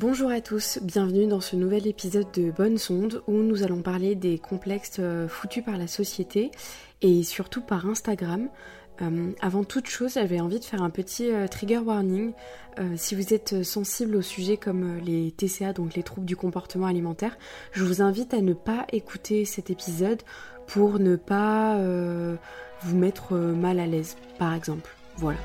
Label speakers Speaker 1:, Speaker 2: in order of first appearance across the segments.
Speaker 1: Bonjour à tous, bienvenue dans ce nouvel épisode de Bonne Sonde où nous allons parler des complexes euh, foutus par la société et surtout par Instagram. Euh, avant toute chose, j'avais envie de faire un petit euh, trigger warning. si vous êtes sensible au sujet comme les TCA, donc les troubles du comportement alimentaire, je vous invite à ne pas écouter cet épisode pour ne pas vous mettre mal à l'aise, par exemple. Voilà.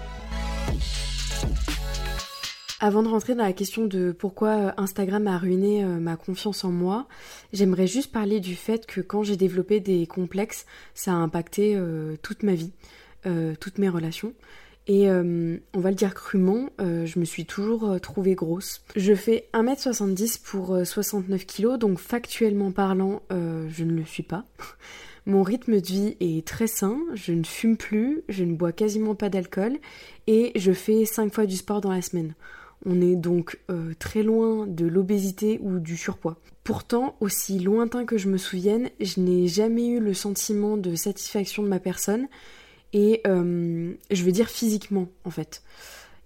Speaker 1: Avant de rentrer dans la question de pourquoi euh, Instagram a ruiné euh, ma confiance en moi, j'aimerais juste parler du fait que quand j'ai développé des complexes, ça a impacté euh, toute ma vie, toutes mes relations. Et on va le dire crûment, je me suis toujours trouvée grosse. Je fais 1m70 pour 69 kg, donc factuellement parlant, je ne le suis pas. Mon rythme de vie est très sain, je ne fume plus, je ne bois quasiment pas d'alcool et je fais 5 fois du sport dans la semaine. On est donc euh, très loin de l'obésité ou du surpoids. Pourtant, aussi lointain que je me souvienne, je n'ai jamais eu le sentiment de satisfaction de ma personne, et euh, je veux dire physiquement en fait.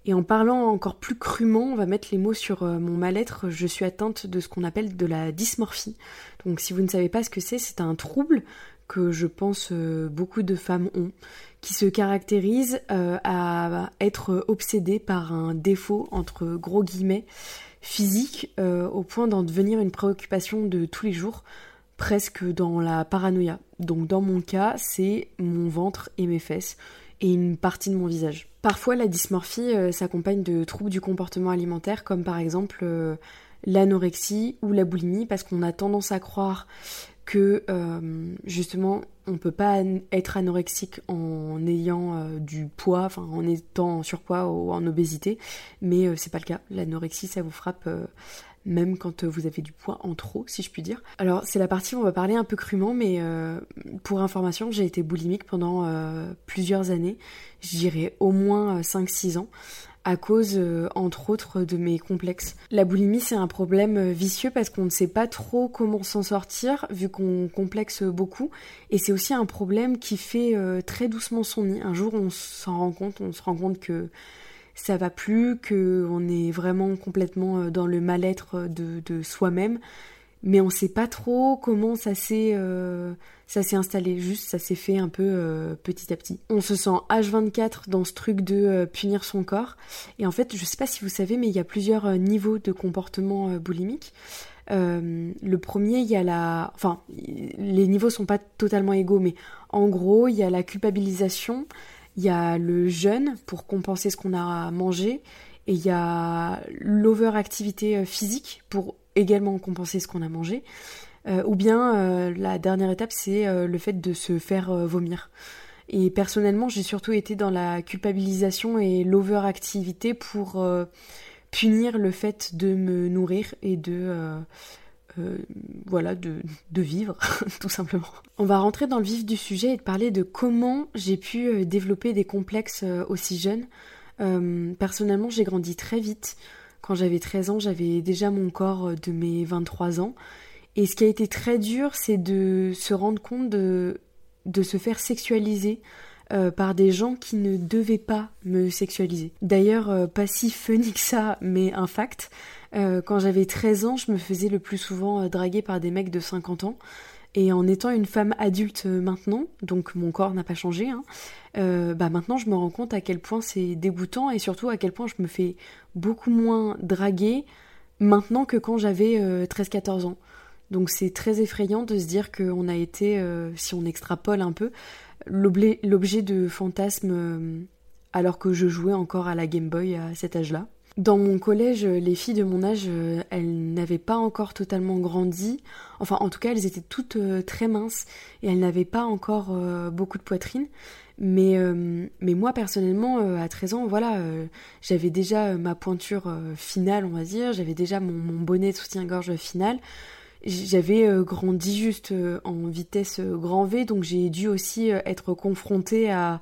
Speaker 1: Et en parlant encore plus crûment, on va mettre les mots sur euh, mon mal-être, je suis atteinte de ce qu'on appelle de la dysmorphie. Donc si vous ne savez pas ce que c'est, c'est un trouble que je pense beaucoup de femmes ont qui se caractérise euh, à être obsédé par un défaut, entre gros guillemets, physique, euh, au point d'en devenir une préoccupation de tous les jours, presque dans la paranoïa. Donc dans mon cas, c'est mon ventre et mes fesses, et une partie de mon visage. Parfois, la dysmorphie euh, s'accompagne de troubles du comportement alimentaire, comme par exemple l'anorexie ou la boulimie, parce qu'on a tendance à croire que justement on peut pas être anorexique en ayant euh, du poids, enfin en étant en surpoids ou en obésité, mais euh, c'est pas le cas. L'anorexie, ça vous frappe euh, même quand vous avez du poids en trop, si je puis dire. Alors c'est la partie où on va parler un peu crûment, mais pour information, j'ai été boulimique pendant plusieurs années, je au moins 5-6 ans à cause, euh, entre autres, de mes complexes. La boulimie, c'est un problème euh, vicieux parce qu'on ne sait pas trop comment s'en sortir, vu qu'on complexe beaucoup. Et c'est aussi un problème qui fait euh, très doucement son nid. Un jour, on s'en rend compte, on se rend compte que ça va plus, qu'on est vraiment complètement dans le mal-être de, de soi-même mais on sait pas trop comment ça s'est euh, ça s'est installé. Juste ça s'est fait un peu euh, petit à petit. On se sent H24 dans ce truc de euh, punir son corps. Et en fait je sais pas si vous savez mais il y a plusieurs niveaux de comportement boulimique le premier il y a la enfin les niveaux sont pas totalement égaux mais en gros il y a la culpabilisation il y a le jeûne pour compenser ce qu'on a mangé et il y a l'overactivité physique pour également compenser ce qu'on a mangé. Euh, ou bien euh, la dernière étape, c'est euh, le fait de se faire vomir. Et personnellement, j'ai surtout été dans la culpabilisation et l'overactivité pour punir le fait de me nourrir et de voilà de, de vivre tout simplement. On va rentrer dans le vif du sujet et parler de comment j'ai pu développer des complexes aussi jeunes. personnellement, j'ai grandi très vite. Quand j'avais 13 ans, j'avais déjà mon corps de mes 23 ans. Et ce qui a été très dur, c'est de se rendre compte de, de se faire sexualiser euh, par des gens qui ne devaient pas me sexualiser. D'ailleurs, euh, pas si funny que ça, mais un fact. Euh, quand j'avais 13 ans, je me faisais le plus souvent draguer par des mecs de 50 ans. Et en étant une femme adulte maintenant, donc mon corps n'a pas changé, hein, euh, bah maintenant je me rends compte à quel point c'est dégoûtant et surtout à quel point je me fais beaucoup moins draguer maintenant que quand j'avais 13-14 euh, ans. Donc c'est très effrayant de se dire qu'on a été, euh, si on extrapole un peu, l'objet de fantasmes alors que je jouais encore à la Game Boy à cet âge-là. Dans mon collège, les filles de mon âge, euh, elles n'avaient pas encore totalement grandi. Enfin, en tout cas, elles étaient toutes euh, très minces et elles n'avaient pas encore euh, beaucoup de poitrine. Mais, mais moi, personnellement, à 13 ans, voilà, j'avais déjà ma pointure finale, on va dire. J'avais déjà mon, mon, bonnet de soutien-gorge final. J'avais grandi juste en vitesse grand V, donc j'ai dû aussi être confrontée à,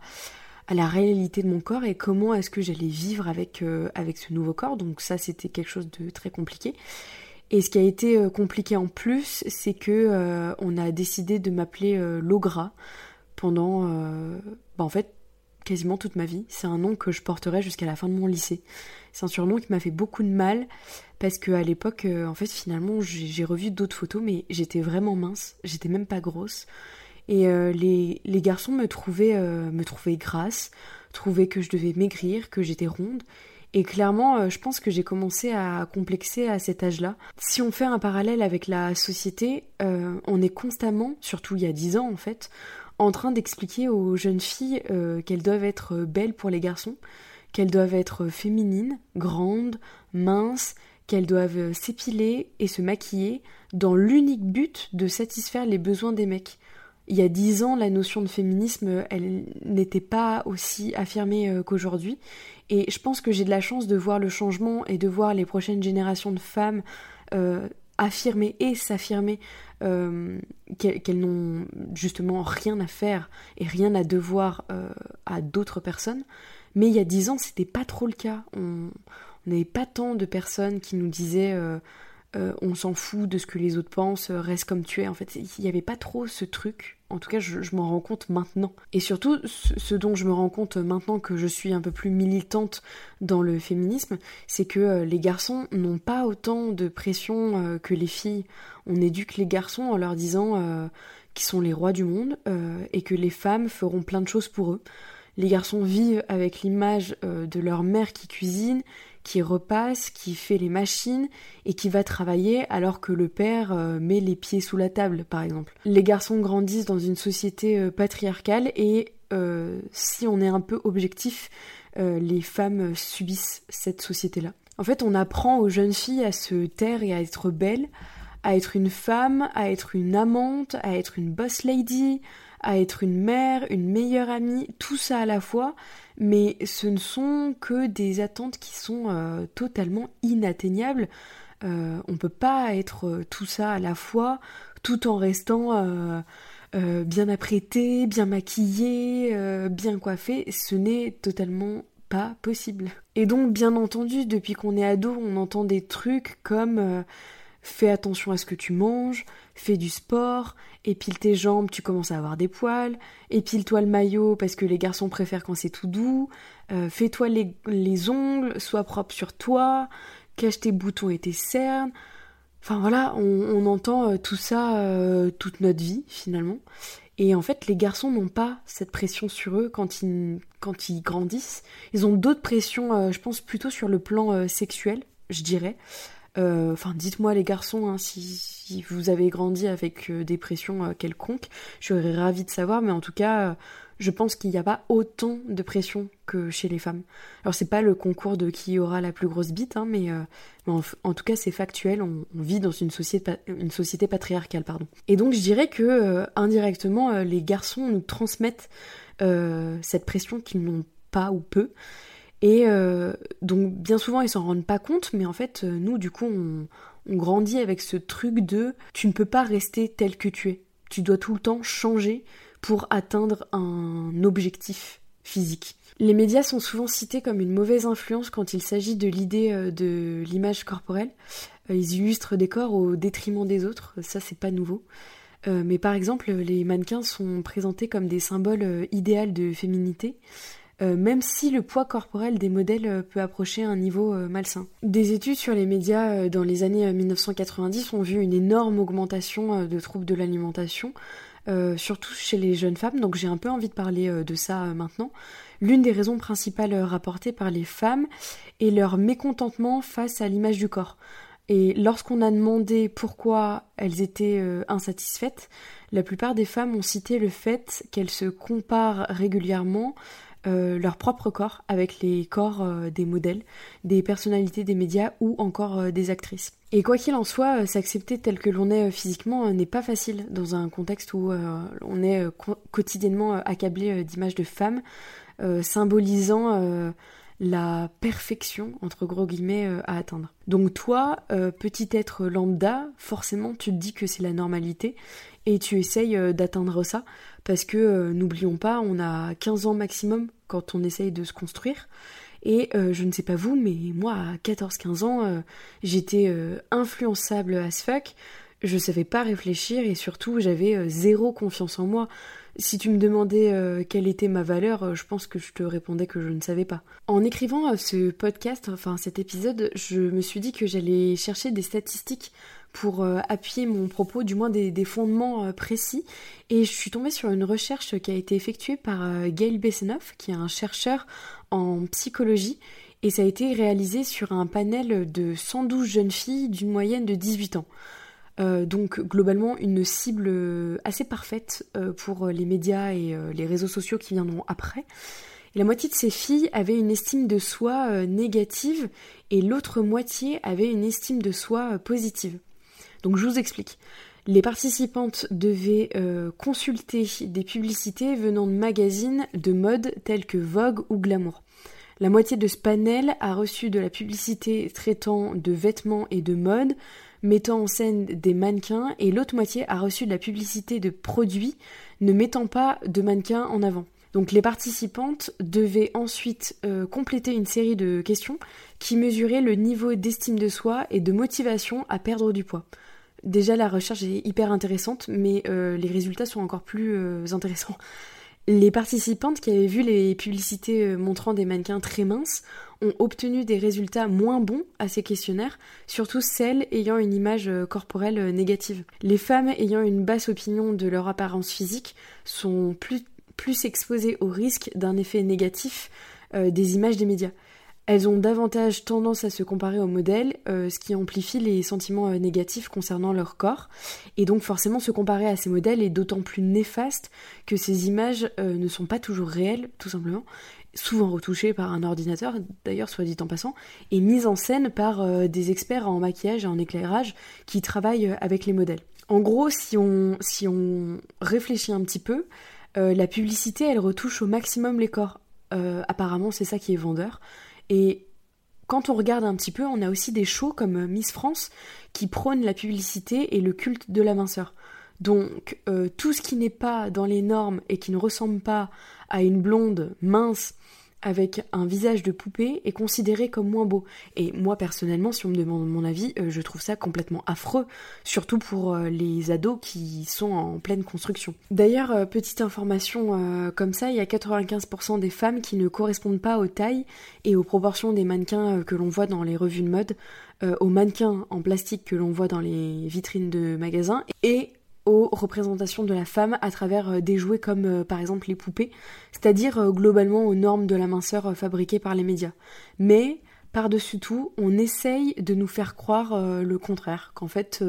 Speaker 1: à la réalité de mon corps et comment est-ce que j'allais vivre avec, euh, avec ce nouveau corps. Donc ça, c'était quelque chose de très compliqué. Et ce qui a été euh, compliqué en plus, c'est que euh, on a décidé de m'appeler Logra pendant, bah, en fait, quasiment toute ma vie. C'est un nom que je porterai jusqu'à la fin de mon lycée. C'est un surnom qui m'a fait beaucoup de mal parce que à l'époque, euh, en fait, finalement, j'ai revu d'autres photos, mais j'étais vraiment mince, j'étais même pas grosse. Et euh, les, les, garçons me trouvaient, euh, me trouvaient grasse, trouvaient que je devais maigrir, que j'étais ronde. Et clairement, je pense que j'ai commencé à complexer à cet âge-là. Si on fait un parallèle avec la société, on est constamment, surtout il y a dix ans en fait, en train d'expliquer aux jeunes filles qu'elles doivent être belles pour les garçons, qu'elles doivent être féminines, grandes, minces, qu'elles doivent s'épiler et se maquiller dans l'unique but de satisfaire les besoins des mecs. Il y a dix ans, la notion de féminisme, elle n'était pas aussi affirmée euh, qu'aujourd'hui. Et je pense que j'ai de la chance de voir le changement et de voir les prochaines générations de femmes euh, affirmer et s'affirmer euh, qu'elles n'ont justement rien à faire et rien à devoir à d'autres personnes. Mais il y a dix ans, c'était pas trop le cas. On n'avait pas tant de personnes qui nous disaient on s'en fout de ce que les autres pensent, reste comme tu es. En fait, il n'y avait pas trop ce truc. En tout cas, je, m'en rends compte maintenant. Et surtout, ce, dont je me rends compte maintenant que je suis un peu plus militante dans le féminisme, c'est que euh, les garçons n'ont pas autant de pression que les filles. On éduque les garçons en leur disant qu'ils sont les rois du monde et que les femmes feront plein de choses pour eux. Les garçons vivent avec l'image euh, de leur mère qui cuisine, qui repasse, qui fait les machines et qui va travailler alors que le père euh, met les pieds sous la table, par exemple. Les garçons grandissent dans une société euh, patriarcale et si on est un peu objectif, les femmes subissent cette société-là. En fait, on apprend aux jeunes filles à se taire et à être belles, à être une femme, à être une amante, à être une boss lady, à être une mère, une meilleure amie, tout ça à la fois, mais ce ne sont que des attentes qui sont euh, totalement inatteignables. Euh, on ne peut pas être euh, tout ça à la fois tout en restant bien apprêté, bien maquillé, bien coiffé. Ce n'est totalement pas possible. Et donc, bien entendu, depuis qu'on est ado, on entend des trucs comme fais attention à ce que tu manges, fais du sport, épile tes jambes, tu commences à avoir des poils, épile-toi le maillot parce que les garçons préfèrent quand c'est tout doux, euh, fais-toi les, ongles, sois propre sur toi, cache tes boutons et tes cernes. Enfin voilà, on, entend euh, tout ça euh, toute notre vie finalement. Et en fait, les garçons n'ont pas cette pression sur eux quand ils, quand ils grandissent. Ils ont d'autres pressions, je pense, plutôt sur le plan sexuel, je dirais. Euh, enfin, dites-moi les garçons hein, si, vous avez grandi avec euh, des pressions euh, quelconques. Je serais ravie de savoir, mais en tout cas, je pense qu'il n'y a pas autant de pression que chez les femmes. Alors c'est pas le concours de qui aura la plus grosse bite, hein, mais, en, tout cas c'est factuel. On, vit dans une société, une société patriarcale, pardon. Et donc je dirais que indirectement, les garçons nous transmettent cette pression qu'ils n'ont pas ou peu. Et euh, donc bien souvent ils s'en rendent pas compte, mais en fait euh, nous du coup on, grandit avec ce truc de tu ne peux pas rester tel que tu es. Tu dois tout le temps changer pour atteindre un objectif physique. Les médias sont souvent cités comme une mauvaise influence quand il s'agit de l'idée euh, de l'image corporelle. Ils illustrent des corps au détriment des autres, ça c'est pas nouveau. mais par exemple, les mannequins sont présentés comme des symboles idéaux de féminité, même si le poids corporel des modèles euh, peut approcher un niveau euh, malsain. Des études sur les médias dans les années 1990 ont vu une énorme augmentation de troubles de l'alimentation, surtout chez les jeunes femmes, donc j'ai un peu envie de parler de ça maintenant. L'une des raisons principales rapportées par les femmes est leur mécontentement face à l'image du corps. Et lorsqu'on a demandé pourquoi elles étaient insatisfaites, la plupart des femmes ont cité le fait qu'elles se comparent régulièrement euh, leur propre corps avec les corps euh, des modèles, des personnalités des médias ou encore euh, des actrices. Et quoi qu'il en soit, s'accepter tel que l'on est physiquement n'est pas facile dans un contexte où on est quotidiennement accablé d'images de femmes, symbolisant la perfection, entre gros guillemets, à atteindre. Donc toi, petit être lambda, forcément tu te dis que c'est la normalité et tu essayes d'atteindre ça parce que n'oublions pas, on a 15 ans maximum quand on essaye de se construire. Et euh, je ne sais pas vous, mais moi à 14-15 ans, euh, j'étais euh, influençable as fuck. Je savais pas réfléchir et surtout j'avais zéro confiance en moi. Si tu me demandais euh, quelle était ma valeur, euh, je pense que je te répondais que je ne savais pas. En écrivant euh, ce podcast, enfin cet épisode, je me suis dit que j'allais chercher des statistiques pour appuyer mon propos, du moins des, fondements précis. Et je suis tombée sur une recherche qui a été effectuée par Gail Bessenoff, qui est un chercheur en psychologie. Et ça a été réalisé sur un panel de 112 jeunes filles d'une moyenne de 18 ans. Euh, donc globalement une cible euh, assez parfaite euh, pour les médias et les réseaux sociaux qui viendront après. la moitié de ces filles avaient une estime de soi négative et l'autre moitié avait une estime de soi positive. Donc je vous explique. Les participantes devaient consulter des publicités venant de magazines de mode tels que Vogue ou Glamour. La moitié de ce panel a reçu de la publicité traitant de vêtements et de mode, mettant en scène des mannequins et l'autre moitié a reçu de la publicité de produits ne mettant pas de mannequins en avant. Donc les participantes devaient ensuite euh, compléter une série de questions qui mesuraient le niveau d'estime de soi et de motivation à perdre du poids. Déjà la recherche est hyper intéressante, mais euh, les résultats sont encore plus euh, intéressants. Les participantes qui avaient vu les publicités montrant des mannequins très minces ont obtenu des résultats moins bons à ces questionnaires, surtout celles ayant une image euh, corporelle euh, négative. Les femmes ayant une basse opinion de leur apparence physique sont plus, exposées au risque d'un effet négatif euh, des images des médias. Elles ont davantage tendance à se comparer aux modèles, ce qui amplifie les sentiments négatifs concernant leur corps. Et donc forcément se comparer à ces modèles est d'autant plus néfaste que ces images ne sont pas toujours réelles, tout simplement, souvent retouchée par un ordinateur, d'ailleurs soit dit en passant, et mise en scène par euh, des experts en maquillage et en éclairage qui travaillent euh, avec les modèles. En gros, si on, si on réfléchit un petit peu, euh, la publicité, elle retouche au maximum les corps. apparemment, c'est ça qui est vendeur. Et quand on regarde un petit peu, on a aussi des shows comme Miss France qui prônent la publicité et le culte de la minceur. Donc tout ce qui n'est pas dans les normes et qui ne ressemble pas à une blonde mince avec un visage de poupée est considéré comme moins beau. Et moi personnellement, si on me demande mon avis, euh, je trouve ça complètement affreux, surtout pour euh, les ados qui sont en pleine construction. D'ailleurs, euh, petite information comme ça, il y a 95% des femmes qui ne correspondent pas aux tailles et aux proportions des mannequins que l'on voit dans les revues de mode, aux mannequins en plastique que l'on voit dans les vitrines de magasins et aux représentations de la femme à travers euh, des jouets comme euh, par exemple les poupées, c'est-à-dire euh, globalement aux normes de la minceur fabriquées par les médias. Mais par-dessus tout, on essaye de nous faire croire le contraire, qu'en fait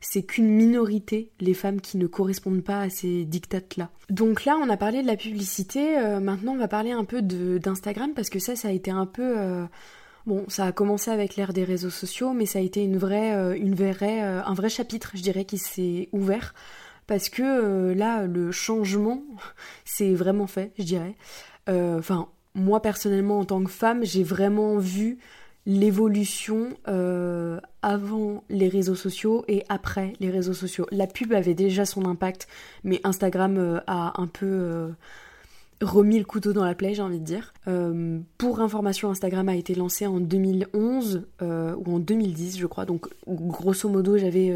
Speaker 1: c'est qu'une minorité, les femmes qui ne correspondent pas à ces dictates-là. Donc là, on a parlé de la publicité, maintenant on va parler un peu d'Instagram, parce que ça, ça a été un peu Bon, ça a commencé avec l'ère des réseaux sociaux, mais ça a été une vraie, euh, une vraie, euh, un vrai chapitre, je dirais, qui s'est ouvert. Parce que euh, là, le changement, c'est vraiment fait, je dirais. Enfin, moi personnellement, en tant que femme, j'ai vraiment vu l'évolution avant les réseaux sociaux et après les réseaux sociaux. La pub avait déjà son impact, mais Instagram a un peu remis le couteau dans la plaie, j'ai envie de dire. Euh, pour information, Instagram a été lancé en 2011 euh, ou en 2010, je crois. Donc, grosso modo, j'avais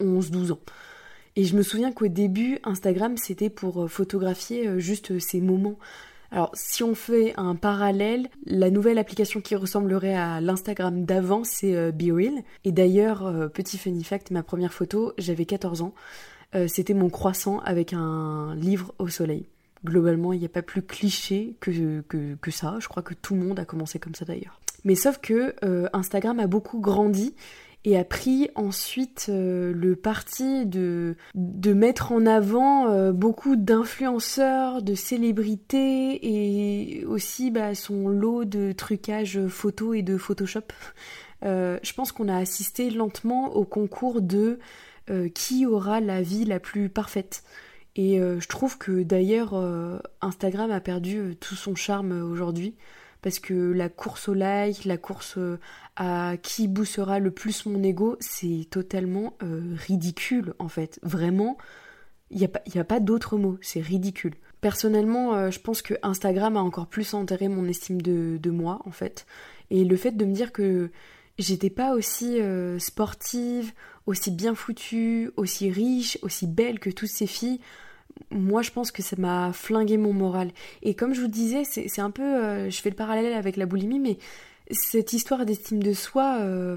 Speaker 1: 11-12 euh, ans. Et je me souviens qu'au début, Instagram, c'était pour photographier juste ces moments. Alors, si on fait un parallèle, la nouvelle application qui ressemblerait à l'Instagram d'avant, c'est BeReal. Et d'ailleurs, petit funny fact, ma première photo, j'avais 14 ans. c'était mon croissant avec un livre au soleil. Globalement, il n'y a pas plus cliché que, ça. Je crois que tout le monde a commencé comme ça d'ailleurs. Mais sauf que euh, Instagram a beaucoup grandi et a pris ensuite euh, le parti de, mettre en avant euh, beaucoup d'influenceurs, de célébrités et aussi bah, son lot de trucage photo et de Photoshop. je pense qu'on a assisté lentement au concours de qui aura la vie la plus parfaite. Et euh, je trouve que d'ailleurs euh, Instagram a perdu euh, tout son charme aujourd'hui parce que la course au like, la course à qui boussera le plus mon ego, c'est totalement ridicule en fait. Vraiment, il n'y a pas, pas d'autre mot, c'est ridicule. Personnellement, je pense que Instagram a encore plus enterré mon estime de moi en fait. Et le fait de me dire que j'étais pas aussi sportive, aussi bien foutue, aussi riche, aussi belle que toutes ces filles moi je pense que ça m'a flingué mon moral. Et comme je vous disais, c'est un peu, euh, je fais le parallèle avec la boulimie, mais cette histoire d'estime de soi, euh,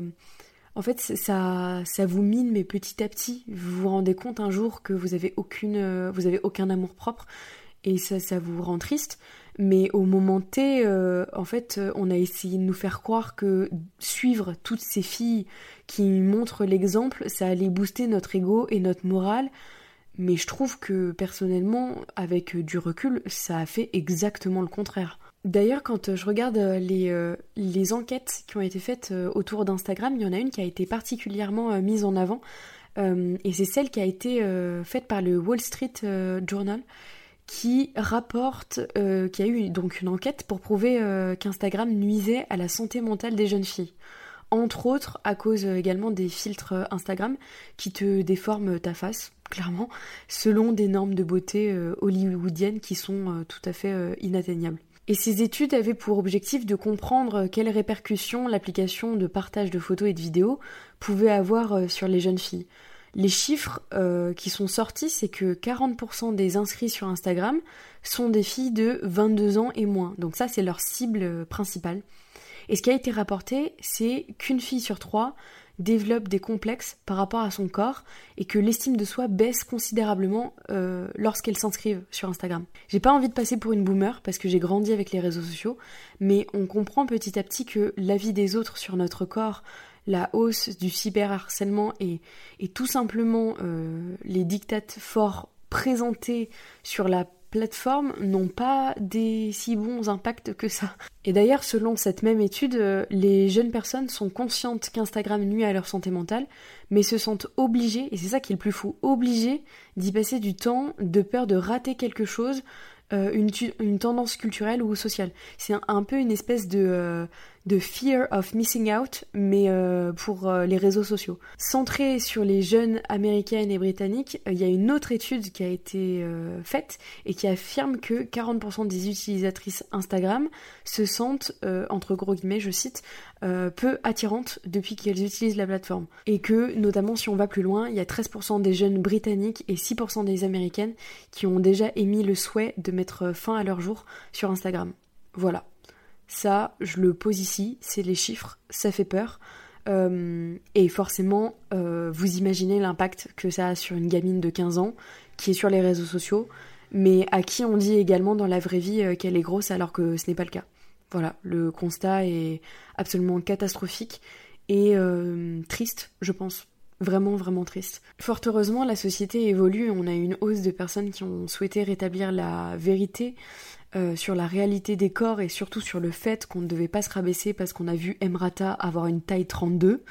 Speaker 1: en fait, ça, ça vous mine, mais petit à petit, vous vous rendez compte un jour que vous avez aucune, euh, vous avez aucun amour propre, et ça, ça vous rend triste. Mais au moment T, en fait, on a essayé de nous faire croire que suivre toutes ces filles qui montrent l'exemple, ça allait booster notre ego et notre morale. Mais je trouve que personnellement, avec du recul, ça a fait exactement le contraire. D'ailleurs, quand je regarde les, euh, enquêtes qui ont été faites euh, autour d'Instagram, il y en a une qui a été particulièrement euh, mise en avant. et c'est celle qui a été faite par le Wall Street Journal, qui rapporte qu'il y a eu donc une enquête pour prouver qu'Instagram nuisait à la santé mentale des jeunes filles entre autres à cause également des filtres Instagram qui te déforment ta face, clairement, selon des normes de beauté euh, hollywoodiennes qui sont euh, tout à fait euh, inatteignables. Et ces études avaient pour objectif de comprendre quelles répercussions l'application de partage de photos et de vidéos pouvait avoir sur les jeunes filles. Les chiffres qui sont sortis, c'est que 40% des inscrits sur Instagram sont des filles de 22 ans et moins. Donc ça, c'est leur cible principale. Et ce qui a été rapporté, c'est qu'une fille sur trois développe des complexes par rapport à son corps et que l'estime de soi baisse considérablement euh, lorsqu'elle s'inscrivent sur Instagram. J'ai pas envie de passer pour une boomer parce que j'ai grandi avec les réseaux sociaux, mais on comprend petit à petit que l'avis des autres sur notre corps, la hausse du cyberharcèlement et, tout simplement euh, les dictates forts présentés sur la plateformes n'ont pas des si bons impacts que ça. Et d'ailleurs, selon cette même étude, euh, les jeunes personnes sont conscientes qu'Instagram nuit à leur santé mentale, mais se sentent obligées, et c'est ça qui est le plus fou, obligées d'y passer du temps de peur de rater quelque chose, euh, une, tendance culturelle ou sociale. C'est un, peu une espèce de, de fear of missing out, mais euh, pour euh, les réseaux sociaux. Centré sur les jeunes américaines et britanniques, euh, il y a une autre étude qui a été faite et qui affirme que 40% des utilisatrices Instagram se sentent, entre gros guillemets, je cite, peu attirantes depuis qu'elles utilisent la plateforme. Et que, notamment si on va plus loin, il y a 13% des jeunes britanniques et 6% des américaines qui ont déjà émis le souhait de mettre fin à leur jour sur Instagram. Voilà. Ça, je le pose ici, c'est les chiffres, ça fait peur. Euh, et forcément, euh, vous imaginez l'impact que ça a sur une gamine de 15 ans qui est sur les réseaux sociaux, mais à qui on dit également dans la vraie vie euh, qu'elle est grosse alors que ce n'est pas le cas. Voilà, le constat est absolument catastrophique et triste, je pense. Vraiment, vraiment triste. Fort heureusement, la société évolue. On a une hausse de personnes qui ont souhaité rétablir la vérité euh, sur la réalité des corps et surtout sur le fait qu'on ne devait pas se rabaisser parce qu'on a vu Emrata avoir une taille 32.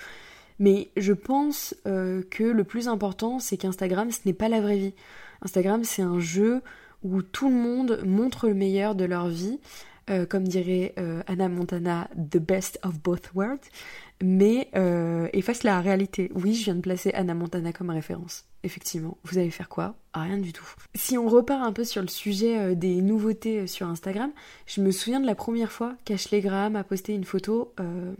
Speaker 1: Mais je pense euh, que le plus important, c'est qu'Instagram, ce n'est pas la vraie vie. Instagram, c'est un jeu où tout le monde montre le meilleur de leur vie, euh, comme dirait Anna Montana, the best of both worlds, mais efface la réalité. Oui, je viens de placer Anna Montana comme référence effectivement. Vous allez faire quoi? Rien du tout. Si on repart un peu sur le sujet euh, des nouveautés euh, sur Instagram, je me souviens de la première fois qu'Ashley Graham a posté une photo. Euh,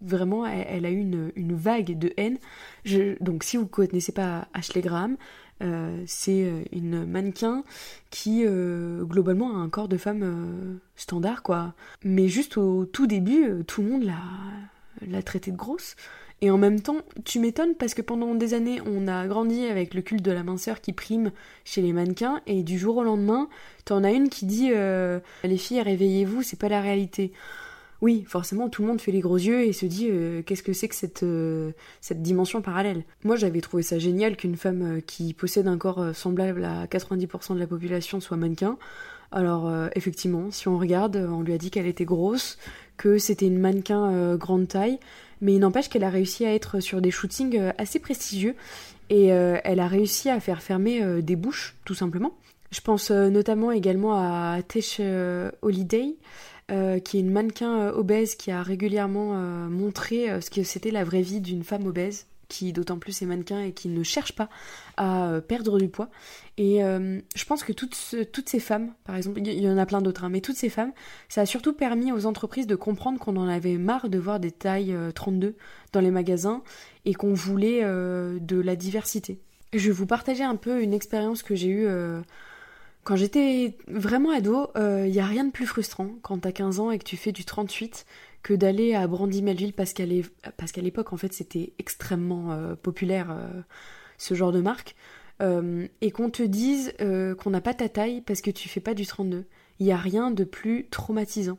Speaker 1: vraiment, elle, a eu une, vague de haine. donc, si vous ne connaissez pas Ashley Graham, c'est une mannequin qui globalement a un corps de femme standard, quoi. Mais juste au tout début, tout le monde l'a, l'a traité de grosse. Et en même temps, tu m'étonnes parce que pendant des années, on a grandi avec le culte de la minceur qui prime chez les mannequins, et du jour au lendemain, t'en as une qui dit euh, Les filles, réveillez-vous, c'est pas la réalité. Oui, forcément, tout le monde fait les gros yeux et se dit euh, qu'est-ce que c'est que cette, euh, dimension parallèle? Moi, j'avais trouvé ça génial qu'une femme qui possède un corps semblable à 90% de la population soit mannequin. Alors, effectivement, si on regarde, on lui a dit qu'elle était grosse, que c'était une mannequin grande taille, mais il n'empêche qu'elle a réussi à être sur des shootings euh, assez prestigieux et euh, elle a réussi à faire fermer euh, des bouches, tout simplement. Je pense notamment également à Tesh Holiday, qui est une mannequin obèse qui a régulièrement montré ce que c'était la vraie vie d'une femme obèse qui d'autant plus est mannequin et qui ne cherche pas à euh, perdre du poids. Et euh, je pense que toutes, toutes ces femmes, par exemple, il y en a plein d'autres, hein, mais toutes ces femmes, ça a surtout permis aux entreprises de comprendre qu'on en avait marre de voir des tailles 32 dans les magasins et qu'on voulait de la diversité. Je vais vous partager un peu une expérience que j'ai eue quand j'étais vraiment ado, il n'y a rien de plus frustrant quand t'as 15 ans et que tu fais du 38 que d'aller à Brandy-Melville parce qu'à l'époque, en fait, c'était extrêmement euh, populaire euh, ce genre de marque. Euh, et qu'on te dise qu'on n'a pas ta taille parce que tu fais pas du 32. Il n'y a rien de plus traumatisant.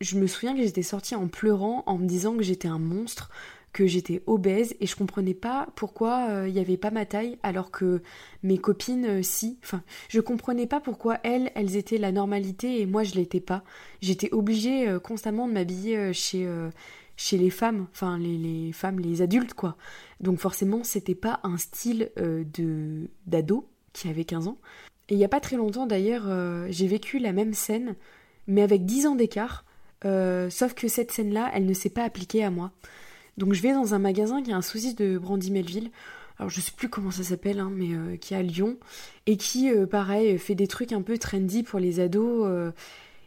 Speaker 1: Je me souviens que j'étais sortie en pleurant en me disant que j'étais un monstre, que j'étais obèse et je comprenais pas pourquoi euh, il n'y avait pas ma taille alors que mes copines euh, si. Enfin, je comprenais pas pourquoi elles, elles étaient la normalité et moi je l'étais pas. J'étais obligée euh, constamment de m'habiller chez chez les femmes, enfin les, les, femmes, les adultes quoi. Donc forcément c'était pas un style de d'ado qui avait 15 ans. Et il y a pas très longtemps d'ailleurs j'ai vécu la même scène mais avec 10 ans d'écart. sauf que cette scène-là, elle ne s'est pas appliquée à moi. Donc je vais dans un magasin qui a un souci de Brandy Melville. Alors je sais plus comment ça s'appelle, hein, mais euh, qui est à Lyon et qui, euh, pareil, fait des trucs un peu trendy pour les ados. Euh,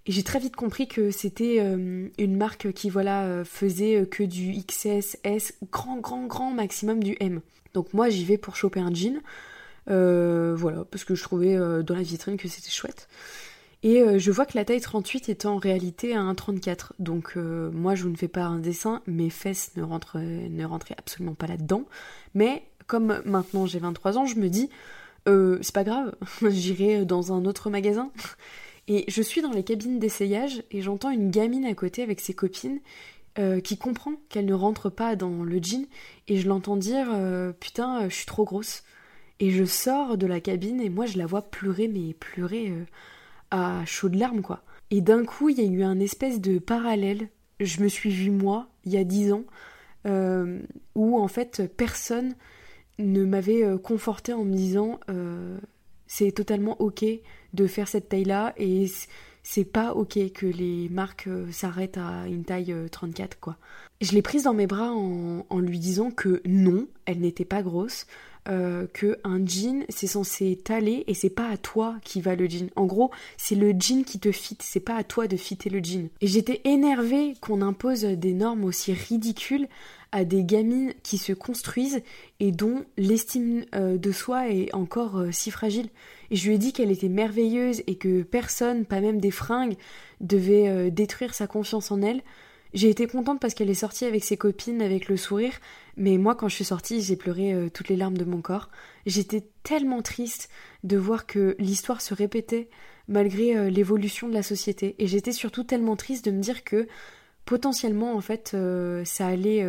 Speaker 1: et j'ai très vite compris que c'était une marque qui, voilà, faisait que du XS, S, grand, grand, grand maximum du M. Donc moi j'y vais pour choper un jean. voilà, parce que je trouvais dans la vitrine que c'était chouette. Et euh, je vois que la taille 38 est en réalité à 1,34. Donc euh, moi je ne fais pas un dessin, mes fesses ne, rentraient absolument pas là-dedans. Mais comme maintenant j'ai 23 ans, je me dis, euh, c'est pas grave, j'irai dans un autre magasin. Et je suis dans les cabines d'essayage et j'entends une gamine à côté avec ses copines qui comprend qu'elle ne rentre pas dans le jean et je l'entends dire putain je suis trop grosse. Et je sors de la cabine et moi je la vois pleurer mais pleurer à chaudes larmes, quoi. Et d'un coup, il y a eu un espèce de parallèle. Je me suis vue, moi, il y a dix ans, euh, où en fait, personne ne m'avait euh, conforté en me disant euh, c'est totalement ok de faire cette taille-là et c'est pas ok que les marques s'arrêtent à une taille 34, quoi. Je l'ai prise dans mes bras en lui disant que non, elle n'était pas grosse, euh, que un jean c'est censé t'aller et c'est pas à toi qui va le jean. En gros, c'est le jean qui te fit, c'est pas à toi de fitter le jean. Et j'étais énervée qu'on impose des normes aussi ridicules à des gamines qui se construisent et dont l'estime euh, de soi est encore euh, si fragile. Et je lui ai dit qu'elle était merveilleuse et que personne, pas même des fringues, devait détruire sa confiance en elle. J'ai été contente parce qu'elle est sortie avec ses copines avec le sourire, mais moi quand je suis sortie, j'ai pleuré euh, toutes les larmes de mon corps. J'étais tellement triste de voir que l'histoire se répétait malgré euh, l'évolution de la société et j'étais surtout tellement triste de me dire que potentiellement en fait euh, ça allait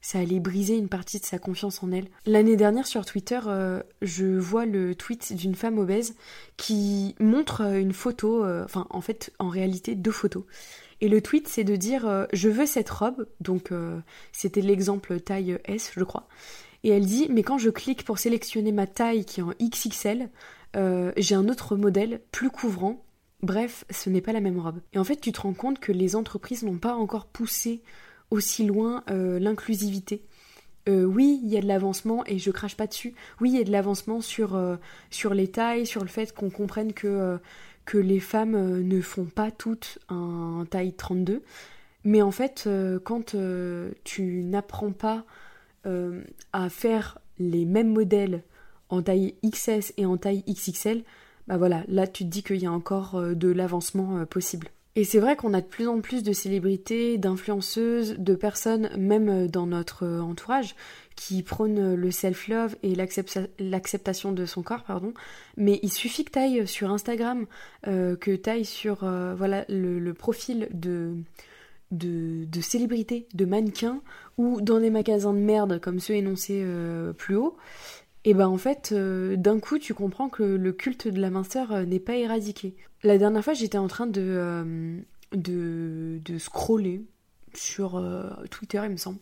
Speaker 1: ça allait briser une partie de sa confiance en elle. L'année dernière sur Twitter, je vois le tweet d'une femme obèse qui montre une photo, enfin en fait en réalité deux photos. Et le tweet, c'est de dire euh, je veux cette robe. Donc euh, c'était l'exemple taille S, je crois. Et elle dit mais quand je clique pour sélectionner ma taille qui est en XXL, euh, j'ai un autre modèle plus couvrant. Bref, ce n'est pas la même robe. Et en fait, tu te rends compte que les entreprises n'ont pas encore poussé aussi loin l'inclusivité. oui, il y a de l'avancement et je crache pas dessus. Oui, il y a de l'avancement sur, sur les tailles, sur le fait qu'on comprenne que que les femmes euh, ne font pas toutes un taille 32. Mais en fait, euh, quand euh, tu n'apprends pas à faire les mêmes modèles en taille XS et en taille XXL, bah voilà, là tu te dis qu'il y a encore de l'avancement possible. Et c'est vrai qu'on a de plus en plus de célébrités, d'influenceuses, de personnes, même dans notre entourage, qui prône le self-love et l'acceptation de son corps, pardon. Mais il suffit que tu ailles sur Instagram, euh, que tu ailles sur euh, voilà, le, profil de, de, célébrités, de mannequins, ou dans des magasins de merde comme ceux énoncés euh, plus haut. Et ben en fait, d'un coup, tu comprends que le culte de la minceur n'est pas éradiqué. La dernière fois, j'étais en train de, de, de scroller sur Twitter, il me semble.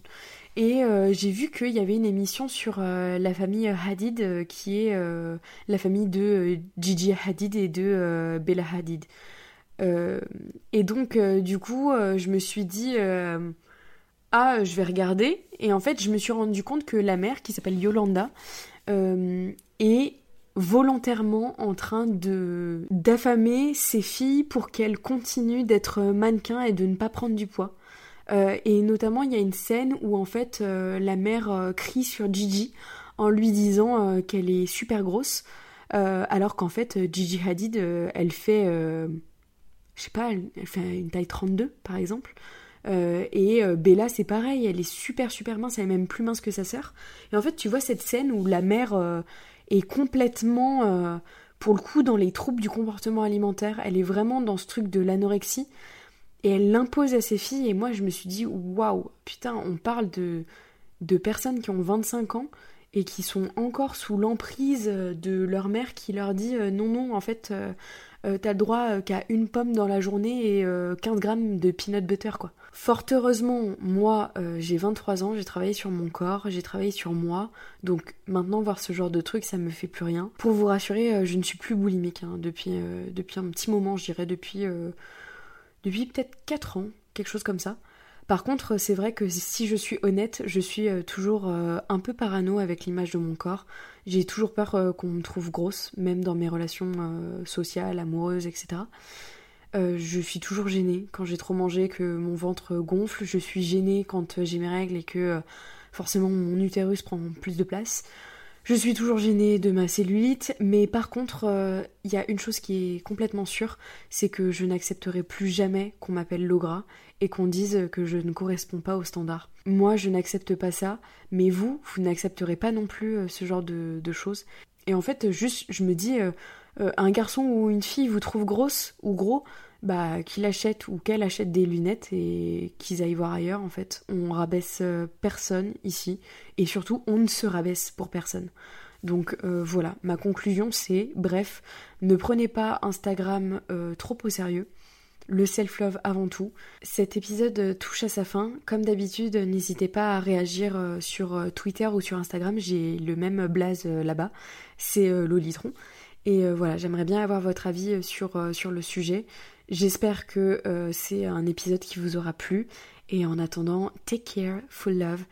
Speaker 1: Et euh, j'ai vu qu'il y avait une émission sur euh, la famille Hadid, euh, qui est la famille de Gigi Hadid et de Bella Hadid. et donc, du coup, je me suis dit, ah, je vais regarder. Et en fait, je me suis rendu compte que la mère, qui s'appelle Yolanda, est volontairement en train de d'affamer ses filles pour qu'elles continuent d'être mannequins et de ne pas prendre du poids. Euh, et notamment, il y a une scène où en fait euh, la mère euh, crie sur Gigi en lui disant qu'elle est super grosse, alors qu'en fait Gigi Hadid, elle fait, je sais pas, elle, fait une taille 32 par exemple. Et Bella, c'est pareil, elle est super super mince, elle est même plus mince que sa sœur. Et en fait, tu vois cette scène où la mère est complètement, pour le coup, dans les troubles du comportement alimentaire. Elle est vraiment dans ce truc de l'anorexie et elle l'impose à ses filles et moi je me suis dit waouh putain on parle de personnes qui ont 25 ans et qui sont encore sous l'emprise de leur mère qui leur dit euh, non non en fait euh, euh, t'as le droit qu'à une pomme dans la journée et 15 grammes de peanut butter quoi. Fort heureusement moi j'ai 23 ans, j'ai travaillé sur mon corps, j'ai travaillé sur moi donc maintenant voir ce genre de truc ça me fait plus rien. Pour vous rassurer je ne suis plus boulimique hein, depuis, depuis un petit moment je dirais depuis depuis peut-être 4 ans, quelque chose comme ça. Par contre, c'est vrai que si je suis honnête, je suis euh, toujours euh, un peu parano avec l'image de mon corps. J'ai toujours peur euh, qu'on me trouve grosse, même dans mes relations sociales, amoureuses, etc. je suis toujours gênée quand j'ai trop mangé, que mon ventre gonfle. Je suis gênée quand j'ai mes règles et que forcément mon utérus prend plus de place. Je suis toujours gênée de ma cellulite, mais par contre, il y a une chose qui est complètement sûre, c'est que je n'accepterai plus jamais qu'on m'appelle Logra et qu'on dise que je ne corresponds pas aux standards. Moi, je n'accepte pas ça, mais vous, vous n'accepterez pas non plus euh, ce genre de, choses. Et en fait, juste, je me dis, euh, euh, un garçon ou une fille vous trouve grosse ou gros, bah, qu'il achète ou qu'elle achète des lunettes et qu'ils aillent voir ailleurs en fait. On rabaisse euh, personne ici et surtout on ne se rabaisse pour personne. Donc euh, voilà, ma conclusion c'est, bref, ne prenez pas Instagram euh, trop au sérieux. Le self-love avant tout. Cet épisode touche à sa fin. Comme d'habitude, n'hésitez pas à réagir sur Twitter ou sur Instagram. J'ai le même blaze là-bas. C'est Lolitron. Et voilà, j'aimerais bien avoir votre avis sur, sur le sujet. J'espère que euh, c'est un épisode qui vous aura plu. Et en attendant, take care, full love.